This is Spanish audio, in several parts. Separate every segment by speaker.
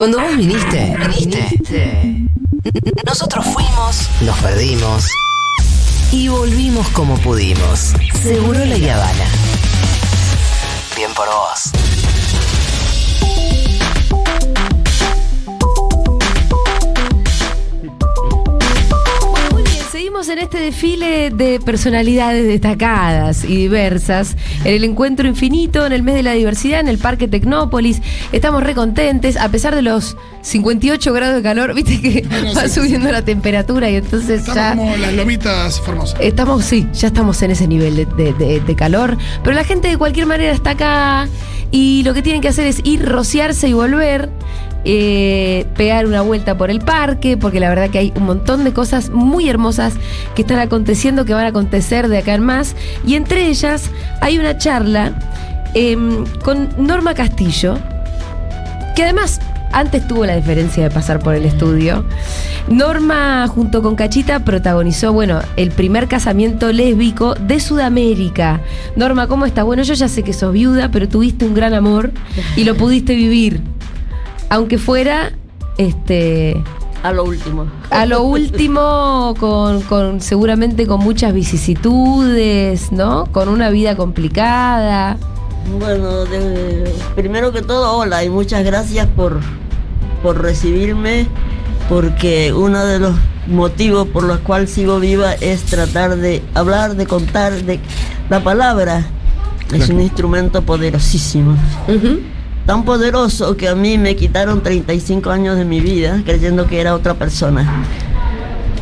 Speaker 1: Cuando vos viniste, viniste. Nosotros fuimos, nos perdimos y volvimos como pudimos. Seguro la Habana. Bien por vos.
Speaker 2: Seguimos en este desfile de personalidades destacadas y diversas en el encuentro infinito, en el mes de la diversidad, en el Parque Tecnópolis. Estamos recontentes, a pesar de los 58 grados de calor, viste que
Speaker 3: Bueno,
Speaker 2: va
Speaker 3: sí, sí,
Speaker 2: subiendo la temperatura y entonces
Speaker 3: Estamos
Speaker 2: ya...
Speaker 3: como las lomitas formosas.
Speaker 2: Estamos, sí, ya estamos en ese nivel de, de- de- de calor. Pero la gente de cualquier manera está acá y lo que tienen que hacer es ir, rociarse y volver. Eh, pegar una vuelta por el parque, porque la verdad que hay un montón de cosas muy hermosas que están aconteciendo, que van a acontecer de acá en más. Y entre ellas hay una charla em, con Norma Castillo, que además antes tuvo la diferencia de pasar por el estudio. Norma, junto con Cachita, protagonizó, bueno, el primer casamiento lésbico de Sudamérica. Norma, ¿cómo estás? Bueno, yo ya sé que sos viuda, pero tuviste un gran amor y lo pudiste vivir. Aunque fuera, este,
Speaker 4: A lo último.
Speaker 2: a lo último, con, con seguramente con muchas vicisitudes, ¿no? Con una vida complicada.
Speaker 4: Bueno, de- primero que todo, hola y muchas gracias por, por recibirme, porque uno de los motivos por los cuales sigo viva es tratar de hablar, de contar, de la palabra. Es un instrumento poderosísimo. Tan poderoso que a mí me quitaron 35 años de mi vida creyendo que era otra persona.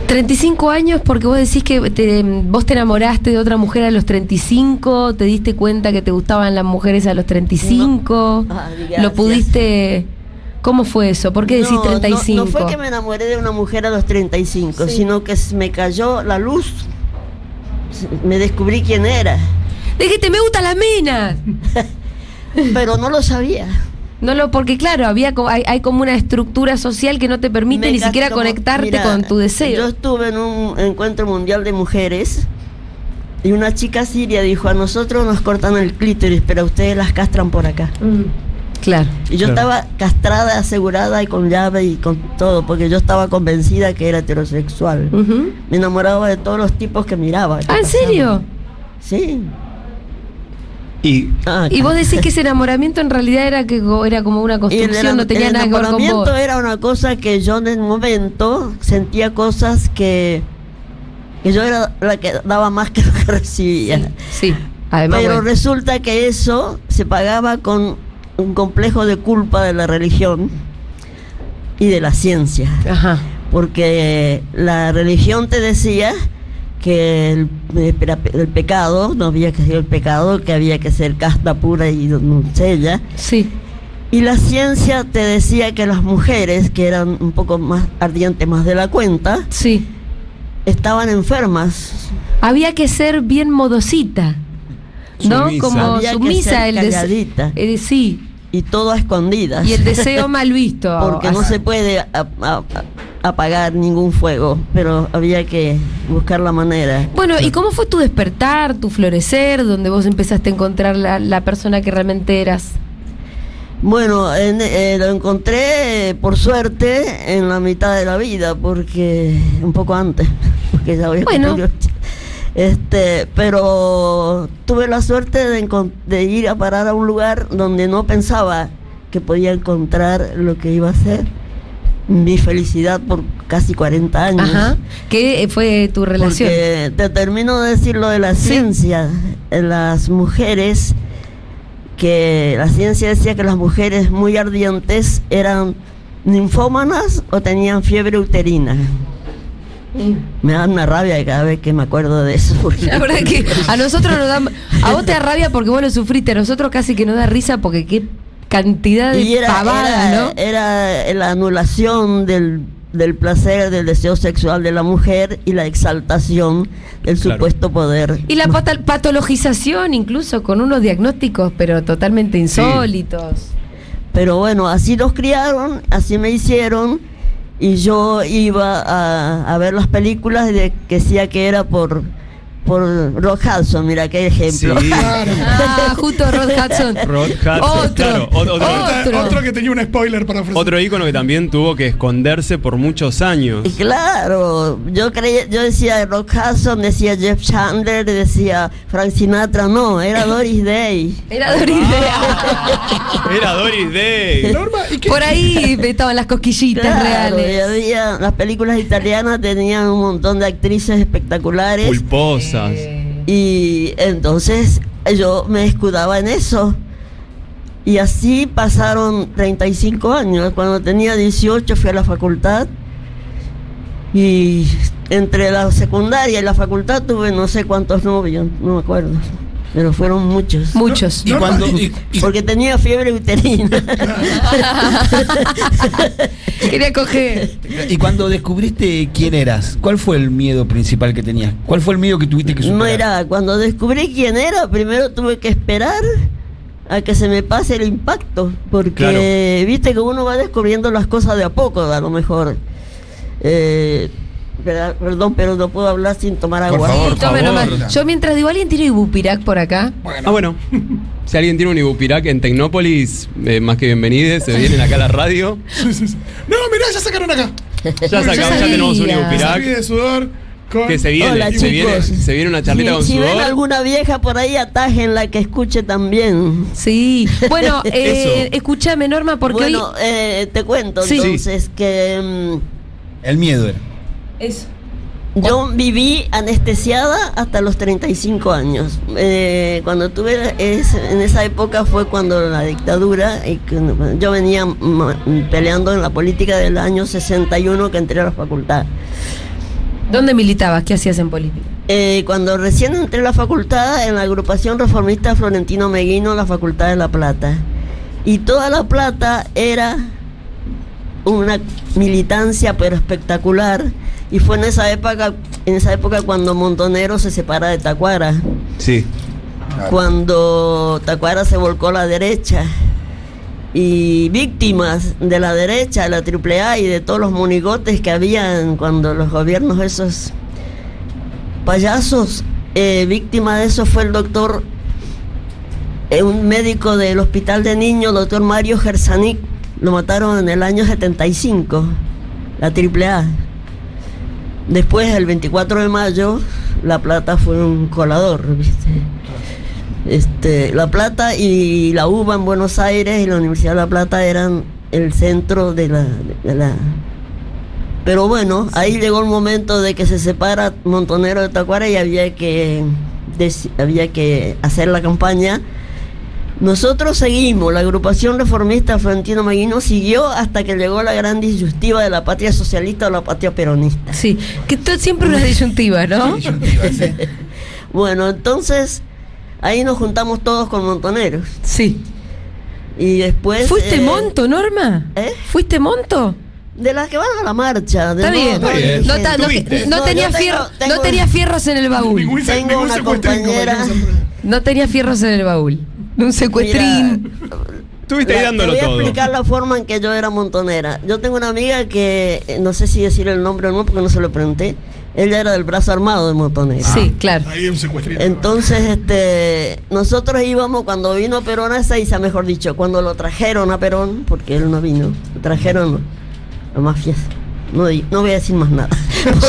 Speaker 2: 35 años porque vos decís que te- vos te enamoraste de otra mujer a los 35, te diste cuenta que te gustaban las mujeres a los 35,
Speaker 4: No. Ah,
Speaker 2: lo pudiste... ¿Cómo fue eso? ¿Por qué decís
Speaker 4: No, no-
Speaker 2: 35?
Speaker 4: No, fue que me enamoré de una mujer a los 35, sino que me cayó la luz. Me descubrí quién era,
Speaker 2: Dijiste, me gustan las minas.
Speaker 4: pero no lo sabía.
Speaker 2: No lo, porque claro, había hay, hay como una estructura social que no te permite
Speaker 4: Me
Speaker 2: ni siquiera
Speaker 4: como-
Speaker 2: conectarte
Speaker 4: mira,
Speaker 2: con tu
Speaker 4: Yo
Speaker 2: deseo.
Speaker 4: estuve en un encuentro mundial de mujeres y una chica siria dijo, a nosotros nos cortan el clítoris, pero a ustedes las castran por acá.
Speaker 2: Mm, Claro.
Speaker 4: Y yo estaba castrada, asegurada y con llave y con todo, porque yo estaba convencida que era heterosexual. Me enamoraba de todos los tipos que miraba. que
Speaker 2: Ah, ¿en serio?
Speaker 4: Sí.
Speaker 5: Y
Speaker 4: Ah,
Speaker 2: Y vos decís que ese enamoramiento en realidad era que era como una
Speaker 4: el
Speaker 2: construcción, no tenía
Speaker 4: el
Speaker 2: nada que ver con vos.
Speaker 4: enamoramiento era una cosa que yo en el momento sentía cosas que, que yo era la que daba más que lo que recibía.
Speaker 2: Sí, además.
Speaker 4: Pero
Speaker 2: bueno.
Speaker 4: resulta que eso se pagaba con un complejo de culpa de la religión y de la ciencia.
Speaker 2: Ajá.
Speaker 4: Porque la religión te decía que el, eh, el pecado, no había que ser el pecado, que había que ser casta pura y doncella.
Speaker 2: Sí.
Speaker 4: Y la ciencia te decía que las mujeres, que eran un poco más ardientes más de la cuenta,
Speaker 2: Sí.
Speaker 4: estaban enfermas.
Speaker 2: Había que ser bien modosita. ¿No?
Speaker 5: Sumisa.
Speaker 2: Como
Speaker 4: Había que
Speaker 2: sumisa
Speaker 4: ser
Speaker 2: el sí.
Speaker 4: Y todo a escondidas.
Speaker 2: Y el deseo mal visto.
Speaker 4: Porque no se puede a- a- a- apagar ningún fuego, pero había que buscar la manera.
Speaker 2: Bueno, ¿y cómo fue tu despertar, tu florecer, donde vos empezaste a encontrar la, la persona que realmente eras?
Speaker 4: Bueno, en- eh, lo encontré eh, por suerte en la mitad de la vida, porque un poco antes, porque ya había
Speaker 2: Bueno.
Speaker 4: Este, pero tuve la suerte de, ir a parar a un lugar donde no pensaba que podía encontrar lo que iba a ser mi felicidad por casi 40 años.
Speaker 2: Ajá. ¿Qué fue tu relación?
Speaker 4: Porque te termino de decir lo de la
Speaker 2: Sí.
Speaker 4: ciencia. Las mujeres, que la ciencia decía que las mujeres muy ardientes eran ninfómanas o tenían fiebre uterina. Me da una rabia cada vez que me acuerdo de eso.
Speaker 2: La verdad que a nosotros nos da. A vos te da rabia porque vos lo sufriste, a nosotros casi que nos da risa porque qué cantidad de
Speaker 4: y era,
Speaker 2: pavadas,
Speaker 4: era,
Speaker 2: ¿no?
Speaker 4: era la anulación del, del placer, del deseo sexual de la mujer y la exaltación del
Speaker 5: Claro.
Speaker 4: supuesto poder.
Speaker 2: Y la patologización, incluso con unos diagnósticos, pero totalmente insólitos.
Speaker 4: Pero bueno, así nos criaron, así me hicieron, y yo iba a, a ver las películas de que decía que era por por Rock Hudson, mira qué ejemplo.
Speaker 5: Sí.
Speaker 3: Claro.
Speaker 2: Ah, justo Rod Hudson.
Speaker 5: Rod Hudson,
Speaker 2: Otro.
Speaker 5: claro, otro-
Speaker 2: Otro.
Speaker 3: Otro que tenía un spoiler para ofrecer.
Speaker 5: Otro ícono que también tuvo que esconderse por muchos años.
Speaker 4: Y claro, yo creía, yo decía Rock Hudson, decía Jeff Chandler, decía Frank Sinatra, no, era Doris Day.
Speaker 2: Era Doris
Speaker 5: Ah. Era Doris Day.
Speaker 3: Norma, ¿y qué?
Speaker 2: Por ahí estaban las cosquillitas
Speaker 4: Claro, y
Speaker 2: reales.
Speaker 4: había, las películas italianas tenían un montón de actrices espectaculares
Speaker 5: Pulposas.
Speaker 4: Y entonces yo me escudaba en eso. Y así pasaron 35 años. Cuando tenía 18 fui a la facultad y entre la secundaria y la facultad tuve no sé cuántos novios, no me acuerdo, pero fueron muchos.
Speaker 2: Muchos.
Speaker 6: Y cuando, y- y-
Speaker 4: Porque tenía fiebre uterina.
Speaker 2: Quería coger.
Speaker 6: y cuando descubriste quién eras, ¿cuál fue el miedo principal que tenías? ¿Cuál fue el miedo que tuviste que superar?
Speaker 4: No era, cuando descubrí quién era, primero tuve que esperar a que se me pase el impacto, porque
Speaker 5: Claro.
Speaker 4: viste que uno va descubriendo las cosas de a poco, a lo mejor. Eh, perdón, pero no puedo hablar sin tomar
Speaker 6: Por
Speaker 4: agua.
Speaker 6: favor.
Speaker 2: Sí, tome
Speaker 6: favor.
Speaker 2: nomás. Yo mientras digo, ¿alguien tiene ibupirac por acá?
Speaker 5: Ah, bueno. Si alguien tiene un Ibupirac en Tecnópolis, eh, más que bienvenidos, se vienen acá a la radio.
Speaker 3: Sí, sí, sí. No, mirá, ya sacaron acá.
Speaker 5: Ya sacamos, ya tenemos un Ibupirac
Speaker 3: de sudor con...
Speaker 5: que se viene,
Speaker 4: Hola,
Speaker 5: se viene, se viene una charlita
Speaker 4: si,
Speaker 5: con
Speaker 4: si ven alguna vieja por ahí, atájenla que escuche también.
Speaker 2: Sí. Bueno, eh, escúchame, Norma, porque
Speaker 4: bueno,
Speaker 2: hoy.
Speaker 4: eh, te cuento
Speaker 2: Sí.
Speaker 4: entonces que mm,
Speaker 6: El miedo era.
Speaker 2: Eso.
Speaker 4: Yo viví anestesiada hasta los 35 años. Eh, cuando tuve es- en esa época fue cuando la dictadura, y yo venía peleando en la política del año 61 que entré a la facultad.
Speaker 2: ¿Dónde militabas? ¿Qué hacías en política?
Speaker 4: Eh, cuando recién entré a la facultad, en la agrupación reformista Florentino Meguino, la Facultad de La Plata. Y toda La Plata era una militancia pero espectacular. Y fue en esa época, en esa época cuando Montonero se separa de Tacuara.
Speaker 5: Sí.
Speaker 4: Cuando Tacuara se volcó a la derecha. Y víctimas de la derecha, de la AAA y de todos los monigotes que habían cuando los gobiernos esos payasos, eh, víctima de eso fue el doctor, eh, un médico del hospital de niños, doctor Mario Gersanic, lo mataron en el año 75, la AAA. Después, el 24 de mayo, La Plata fue un colador, ¿viste? Este, La Plata y la UBA en Buenos Aires y la Universidad de La Plata eran el centro de la, de la... Pero bueno, ahí llegó el momento de que se separa Montonero de Tacuara y había que, había que hacer la campaña. Nosotros seguimos, la agrupación reformista Florentino Maguino siguió hasta que llegó la gran disyuntiva de la patria socialista o la patria peronista.
Speaker 2: Sí. Que todo, siempre una disyuntiva, ¿no?
Speaker 4: Bueno, entonces ahí nos juntamos todos con montoneros.
Speaker 2: Sí.
Speaker 4: Y después...
Speaker 2: ¿Fuiste
Speaker 4: eh,
Speaker 2: monto, Norma?
Speaker 4: ¿Eh?
Speaker 2: ¿Fuiste monto?
Speaker 4: De las que van a la marcha. de
Speaker 2: Está
Speaker 4: no-
Speaker 2: bien.
Speaker 4: no
Speaker 5: bien.
Speaker 2: No, ta- tenía
Speaker 4: yo tengo-
Speaker 2: fierro-
Speaker 4: tengo-
Speaker 2: no tenía fierros en el baúl.
Speaker 3: Ningún,
Speaker 4: Tengo
Speaker 3: ningún
Speaker 4: una compañera-.
Speaker 2: No tenía fierros en el baúl. Un secuestrín.
Speaker 5: Estuviste ahí
Speaker 4: La-
Speaker 5: dándolo
Speaker 4: te voy a
Speaker 5: todo.
Speaker 4: explicar la forma en que yo era montonera. Yo tengo una amiga que, eh, no sé si decir el nombre o no, porque no se lo pregunté. Ella era del brazo armado de montonera.
Speaker 2: Sí, claro.
Speaker 3: Ahí un secuestrín.
Speaker 4: Entonces, este, nosotros íbamos cuando vino Perón a Ezeiza, mejor dicho, cuando lo trajeron a Perón, porque él no vino, lo trajeron a mafias. No, no voy a decir más nada.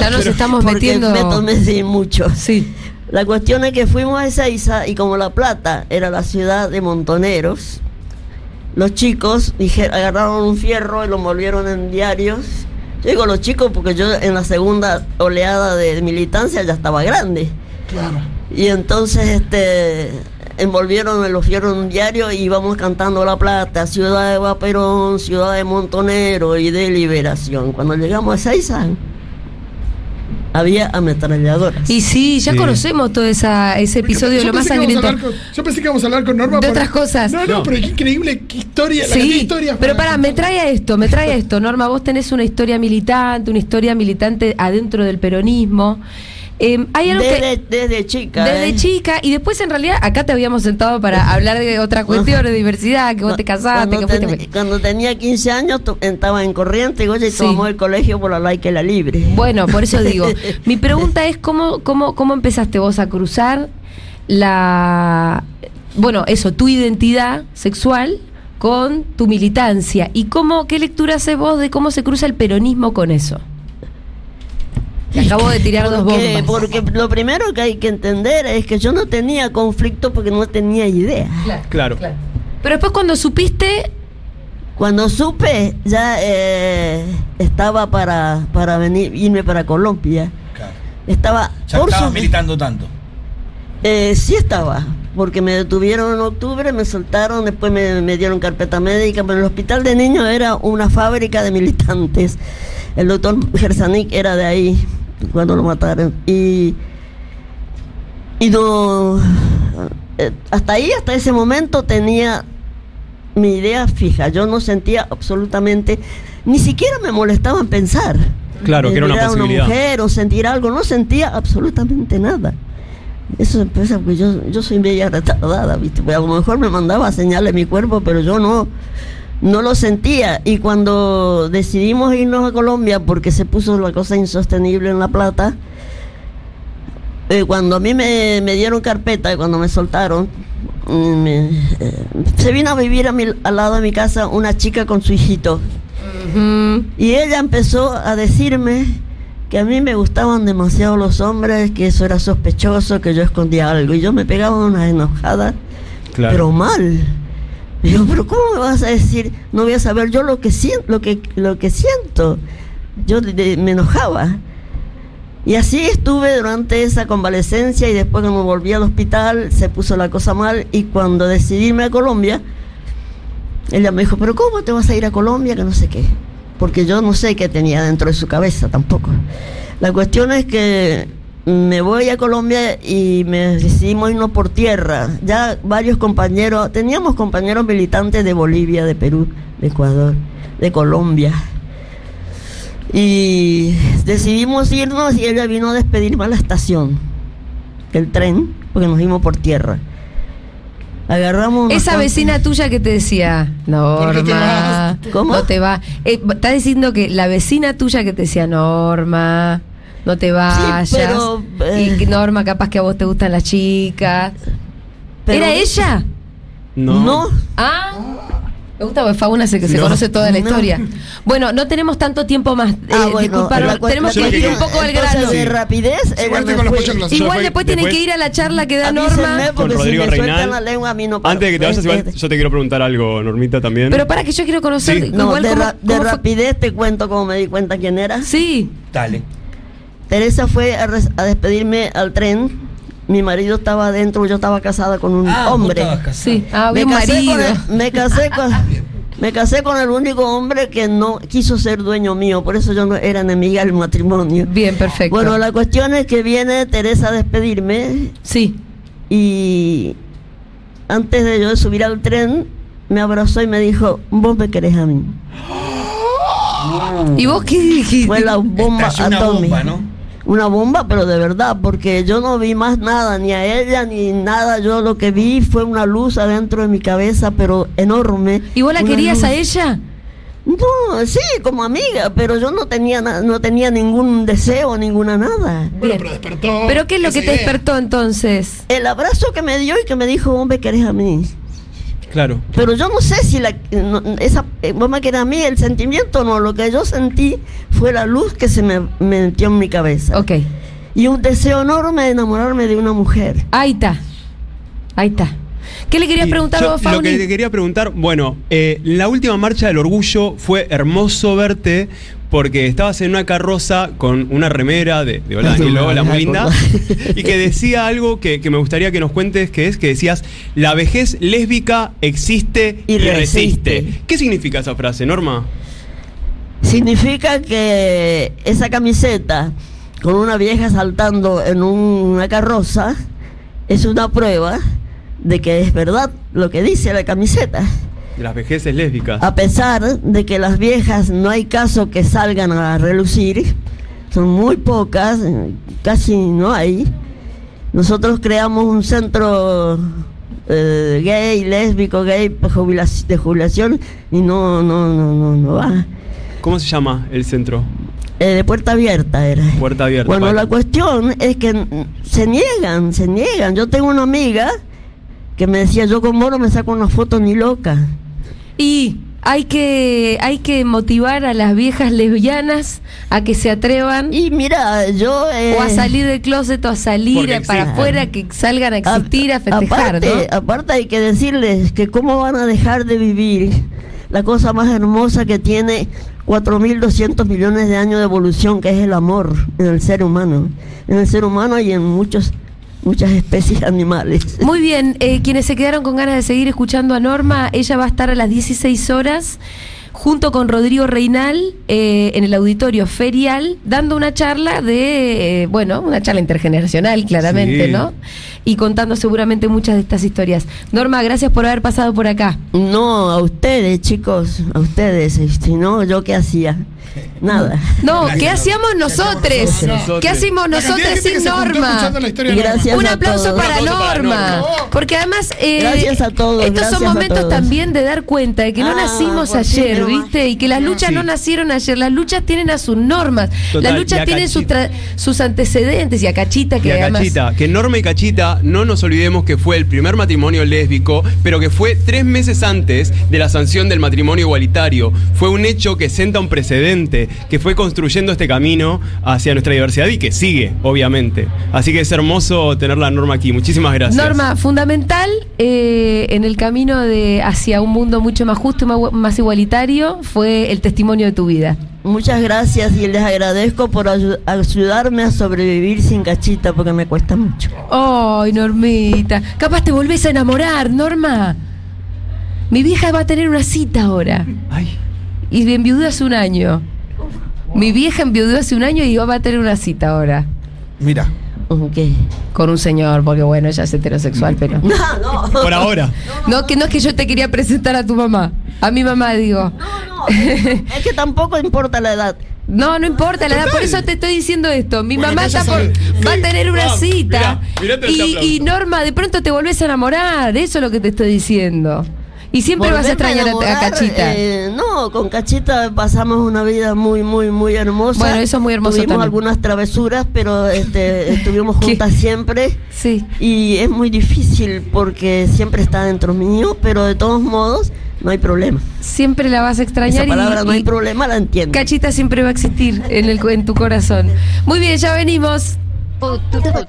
Speaker 2: Ya nos estamos
Speaker 4: Porque
Speaker 2: metiendo-
Speaker 4: Me tomé sí, mucho.
Speaker 2: Sí.
Speaker 4: La cuestión es que fuimos a Ezeiza y como La Plata era la ciudad de montoneros, los chicos dije, agarraron un fierro y lo envolvieron en diarios. Yo digo los chicos porque yo en la segunda oleada de militancia ya estaba grande.
Speaker 3: Claro.
Speaker 4: Y entonces este envolvieron en los fierros en un diario y íbamos cantando La Plata, Ciudad de Vaperón, Ciudad de Montonero y de Liberación. Cuando llegamos a Ezeiza había ametralladoras.
Speaker 2: Y sí, ya
Speaker 5: Sí.
Speaker 2: conocemos todo esa, ese episodio,
Speaker 3: Yo
Speaker 2: lo más
Speaker 3: pensé que íbamos a
Speaker 2: sangriento.
Speaker 3: hablar con- yo pensé que íbamos a hablar con Norma
Speaker 2: De
Speaker 3: por-
Speaker 2: otras cosas.
Speaker 3: No, no,
Speaker 5: No.
Speaker 3: pero qué increíble qué historia. la
Speaker 2: Sí,
Speaker 3: historias
Speaker 2: pero
Speaker 3: para
Speaker 2: para, me trae a esto, me trae a esto. Norma, vos tenés una historia militante, una historia militante adentro del peronismo. Eh, hay algo
Speaker 4: Desde,
Speaker 2: que...
Speaker 4: desde chica.
Speaker 2: Desde
Speaker 4: ¿eh?
Speaker 2: chica, y después en realidad acá te habíamos sentado para hablar de otra cuestión, de diversidad, que vos te casaste,
Speaker 4: cuando,
Speaker 2: que fuiste...
Speaker 4: cuando tenía 15 años to- estaba en corriente y
Speaker 2: Sí.
Speaker 4: tomamos el colegio por la laica y la libre.
Speaker 2: Bueno, por eso digo, mi pregunta es cómo, cómo, cómo empezaste vos a cruzar la, bueno, eso, tu identidad sexual con tu militancia y cómo, qué lectura haces vos de cómo se cruza el peronismo con eso. Te acabo de tirar dos
Speaker 4: porque,
Speaker 2: bombas.
Speaker 4: porque lo primero que hay que entender es que yo no tenía conflicto porque no tenía idea.
Speaker 5: Claro.
Speaker 2: Pero después cuando supiste,
Speaker 4: Cuando supe, ya eh, estaba para, para venir, irme para Colombia.
Speaker 6: Claro.
Speaker 4: Estaba,
Speaker 6: Ya
Speaker 4: por su-
Speaker 6: militando tanto.
Speaker 4: Eh, sí estaba, porque me detuvieron en octubre, me soltaron, después me, me dieron carpeta médica, pero el hospital de niños era una fábrica de militantes. El doctor Gersanik era de ahí cuando lo mataron. Y, y no, eh, hasta ahí, hasta ese momento tenía mi idea fija. Yo no sentía absolutamente, ni siquiera me molestaba en pensar.
Speaker 5: Claro, que era una posibilidad.
Speaker 4: mujer o sentir algo, no sentía absolutamente nada. Eso empieza porque yo, yo soy media retardada, ¿viste? Pues a lo mejor me mandaba señales mi cuerpo, pero yo no, no lo sentía. Y cuando decidimos irnos a Colombia, porque se puso la cosa insostenible en La Plata, eh, cuando a mí me, me dieron carpeta, cuando me soltaron, mm, me- eh, se vino a vivir a mi- al lado de mi casa una chica con su hijito. Y ella empezó a decirme que a mí me gustaban demasiado los hombres, que eso era sospechoso, que yo escondía algo. Y yo me pegaba una enojada,
Speaker 5: Claro.
Speaker 4: pero mal. Yo, pero ¿cómo me vas a decir? No voy a saber yo lo que siento, lo que, lo que siento. Yo me enojaba. Y así estuve durante esa convalecencia y después cuando volví al hospital se puso la cosa mal y cuando decidí irme a Colombia, ella me dijo, pero ¿cómo te vas a ir a Colombia? Que no sé qué. Porque yo no sé qué tenía dentro de su cabeza tampoco. La cuestión es que me voy a Colombia y me decidimos irnos por tierra. Ya varios compañeros, teníamos compañeros militantes de Bolivia, de Perú, de Ecuador, de Colombia. Y decidimos irnos y ella vino a despedirme a la estación del tren, porque nos fuimos por tierra. Agarramos
Speaker 2: esa vecina tuya que te decía,
Speaker 3: ¿Por qué te
Speaker 2: Norma?
Speaker 4: ¿Cómo?
Speaker 2: no te va. Eh, estás diciendo que la vecina tuya que te decía, Norma, no te vayas.
Speaker 4: pero, eh,
Speaker 2: y Norma, capaz que a vos te gustan las chicas.
Speaker 4: Pero-
Speaker 2: ¿Era ella?
Speaker 5: No.
Speaker 4: no
Speaker 2: Ah. Me gusta porque Fauna se, que se
Speaker 5: No.
Speaker 2: conoce toda la
Speaker 4: No.
Speaker 2: historia. Bueno, no tenemos tanto tiempo más. Eh,
Speaker 4: Ah, bueno, la
Speaker 2: tenemos que ir un poco al grano.
Speaker 4: de rapidez,
Speaker 3: con los
Speaker 2: Igual
Speaker 5: Después-
Speaker 2: después tienen que ir a la charla que da Norma.
Speaker 5: Con
Speaker 4: si
Speaker 5: Rodrigo
Speaker 4: me sueltan
Speaker 5: Reinal.
Speaker 4: la lengua a mí no paro.
Speaker 5: Antes de que te vayas, igual, yo te quiero preguntar algo, Normita, también.
Speaker 2: Pero para que yo quiero conocer
Speaker 5: Sí.
Speaker 4: No,
Speaker 2: igual
Speaker 4: de,
Speaker 2: cómo-
Speaker 4: ra- de
Speaker 2: cómo fue-
Speaker 4: rapidez te cuento cómo me di cuenta quién era.
Speaker 2: Sí.
Speaker 6: Dale.
Speaker 4: Teresa fue a, res- a despedirme al tren. Mi marido estaba adentro, yo estaba casada con un
Speaker 6: Ah,
Speaker 4: hombre.
Speaker 6: estabas casada.
Speaker 2: Sí. Ah,
Speaker 4: me, casé con el, me casé con me casé con el único hombre que no quiso ser dueño mío, por eso yo no era enemiga del matrimonio.
Speaker 2: Bien, perfecto.
Speaker 4: Bueno, la cuestión es que viene Teresa a despedirme
Speaker 2: Sí.
Speaker 4: y antes de yo subir al tren me abrazó y me dijo, vos me querés a mí.
Speaker 2: ¿Y vos qué dijiste?
Speaker 4: Fue la bomba atómica.
Speaker 6: bomba, ¿no?
Speaker 4: Una bomba, pero de verdad, porque yo no vi más nada, ni a ella, ni nada. Yo lo que vi fue una luz adentro de mi cabeza, pero enorme.
Speaker 2: ¿Y vos la querías
Speaker 4: luz.
Speaker 2: a ella?
Speaker 4: No, sí, como amiga, pero yo no tenía no tenía ningún deseo, ninguna nada.
Speaker 3: Bueno, pero despertó.
Speaker 2: ¿Pero qué es lo que te
Speaker 3: idea.
Speaker 2: despertó entonces?
Speaker 4: El abrazo que me dio y que me dijo, me querés a mí.
Speaker 5: Claro.
Speaker 4: Pero yo no sé si la, no, esa, eh, vos me querés a mí, el sentimiento no, lo que yo sentí fue la luz que se me, me metió en mi cabeza.
Speaker 2: Ok.
Speaker 4: Y un deseo enorme de enamorarme de una mujer.
Speaker 2: Ahí está. Ahí está. ¿Qué le querías preguntar
Speaker 5: yo
Speaker 2: vos,
Speaker 5: Lo que te quería preguntar, bueno, eh, la última marcha del orgullo fue hermoso verte porque estabas en una carroza con una remera de, de Hola Daniel Hola, muy linda, y que decía algo que, que me gustaría que nos cuentes, que es que decías, la vejez lésbica existe y,
Speaker 4: Y
Speaker 5: resiste.
Speaker 4: resiste.
Speaker 5: ¿Qué significa esa frase, Norma?
Speaker 4: Significa que esa camiseta con una vieja saltando en un- una carroza es una prueba de que es verdad lo que dice la camiseta.
Speaker 5: De las vejeces lésbicas.
Speaker 4: A pesar de que las viejas no hay caso que salgan a relucir, son muy pocas, casi no hay. Nosotros creamos un centro eh, gay, lésbico, gay de jubilación y no, no, no, no, no va.
Speaker 5: ¿Cómo se llama el centro?
Speaker 4: Eh, de puerta abierta era.
Speaker 5: Puerta abierta.
Speaker 4: Bueno, la cuestión es que se niegan, se niegan. Yo tengo una amiga que me decía, yo con Moro me saco una foto ni loca.
Speaker 2: Y hay que, hay que motivar a las viejas lesbianas a que se atrevan
Speaker 4: Y mira, yo... eh,
Speaker 2: o a salir del closet o a salir a- para afuera, que salgan a
Speaker 4: a-
Speaker 2: existir, a festejar,
Speaker 4: aparte,
Speaker 2: ¿no?
Speaker 4: aparte hay que decirles que cómo van a dejar de vivir la cosa más hermosa que tiene 4.200 millones de años de evolución, que es el amor en el ser humano. En el ser humano y en muchos, muchas especies animales.
Speaker 2: Muy bien, eh, quienes se quedaron con ganas de seguir escuchando a Norma, ella va a estar a las 16 horas junto con Rodrigo Reinal eh, en el auditorio ferial dando una charla de, eh, bueno, una charla intergeneracional claramente,
Speaker 5: Sí.
Speaker 2: ¿no? Y contando seguramente muchas de estas historias. Norma, gracias por haber pasado por acá.
Speaker 4: No, a ustedes, chicos, a ustedes. Si no, ¿yo qué hacía? Nada.
Speaker 2: No, ¿qué hacíamos nosotros? ¿Qué
Speaker 3: de
Speaker 2: nosotros sin Norma? Un aplauso para Norma. Porque además. eh,
Speaker 4: Gracias a todos,
Speaker 2: Estos
Speaker 4: gracias
Speaker 2: son momentos
Speaker 4: todos.
Speaker 2: también de dar cuenta de que no
Speaker 4: Ah,
Speaker 2: nacimos ayer. ¿viste? Y que las luchas
Speaker 5: Sí.
Speaker 2: no nacieron ayer. Las luchas tienen a sus normas.
Speaker 5: Total,
Speaker 2: las luchas tienen sus,
Speaker 5: Cachita.
Speaker 2: tra- sus antecedentes. Y a Cachita, que
Speaker 5: Y a
Speaker 2: además.
Speaker 5: Cachita, que Norma y Cachita, no nos olvidemos que fue el primer matrimonio lésbico, pero que fue tres meses antes de la sanción del matrimonio igualitario. Fue un hecho que senta un precedente, que fue construyendo este camino hacia nuestra diversidad y que sigue, obviamente. Así que es hermoso tener la Norma aquí. Muchísimas gracias.
Speaker 2: Norma, fundamental eh, en el camino de hacia un mundo mucho más justo y más, más igualitario fue el testimonio de tu vida.
Speaker 4: Muchas gracias y les agradezco por ayu- ayudarme a sobrevivir sin cachita porque me cuesta mucho.
Speaker 2: Ay, Normita. Capaz te volvés a enamorar, Norma. Mi vieja va a tener una cita ahora.
Speaker 5: Ay,
Speaker 2: Y enviudó hace un año. Mi vieja enviudó hace un año y va a tener una cita ahora.
Speaker 3: Mira.
Speaker 4: ¿Qué?
Speaker 2: Con un señor, porque bueno, ella es heterosexual, pero.
Speaker 4: No, no.
Speaker 5: por ahora.
Speaker 2: No, que no es que yo te quería presentar a tu mamá. A mi mamá, digo.
Speaker 4: No, es que tampoco importa la edad.
Speaker 2: No, no importa la edad, por eso te estoy diciendo esto. Mi
Speaker 3: Bueno,
Speaker 2: mamá está por- va a tener una cita.
Speaker 5: mirá, este
Speaker 2: y,
Speaker 5: aplauso.
Speaker 2: y Norma, de pronto te volvés a enamorar. Eso es lo que te estoy diciendo. Y siempre vas a extrañar a, Cachita.
Speaker 4: eh, no, con Cachita pasamos una vida muy, muy, muy hermosa.
Speaker 2: Bueno, eso es muy hermoso
Speaker 4: Tuvimos
Speaker 2: también.
Speaker 4: algunas travesuras, pero este, estuvimos
Speaker 2: ¿Qué?
Speaker 4: juntas siempre.
Speaker 2: Sí.
Speaker 4: Y es muy difícil porque siempre está dentro mío, pero de todos modos no hay problema.
Speaker 2: Siempre la vas a extrañar
Speaker 4: Esa
Speaker 2: y-
Speaker 4: palabra no hay
Speaker 2: y,
Speaker 4: problema, la entiendo.
Speaker 2: Cachita siempre va a existir en, el, en tu corazón. Muy bien, ya venimos.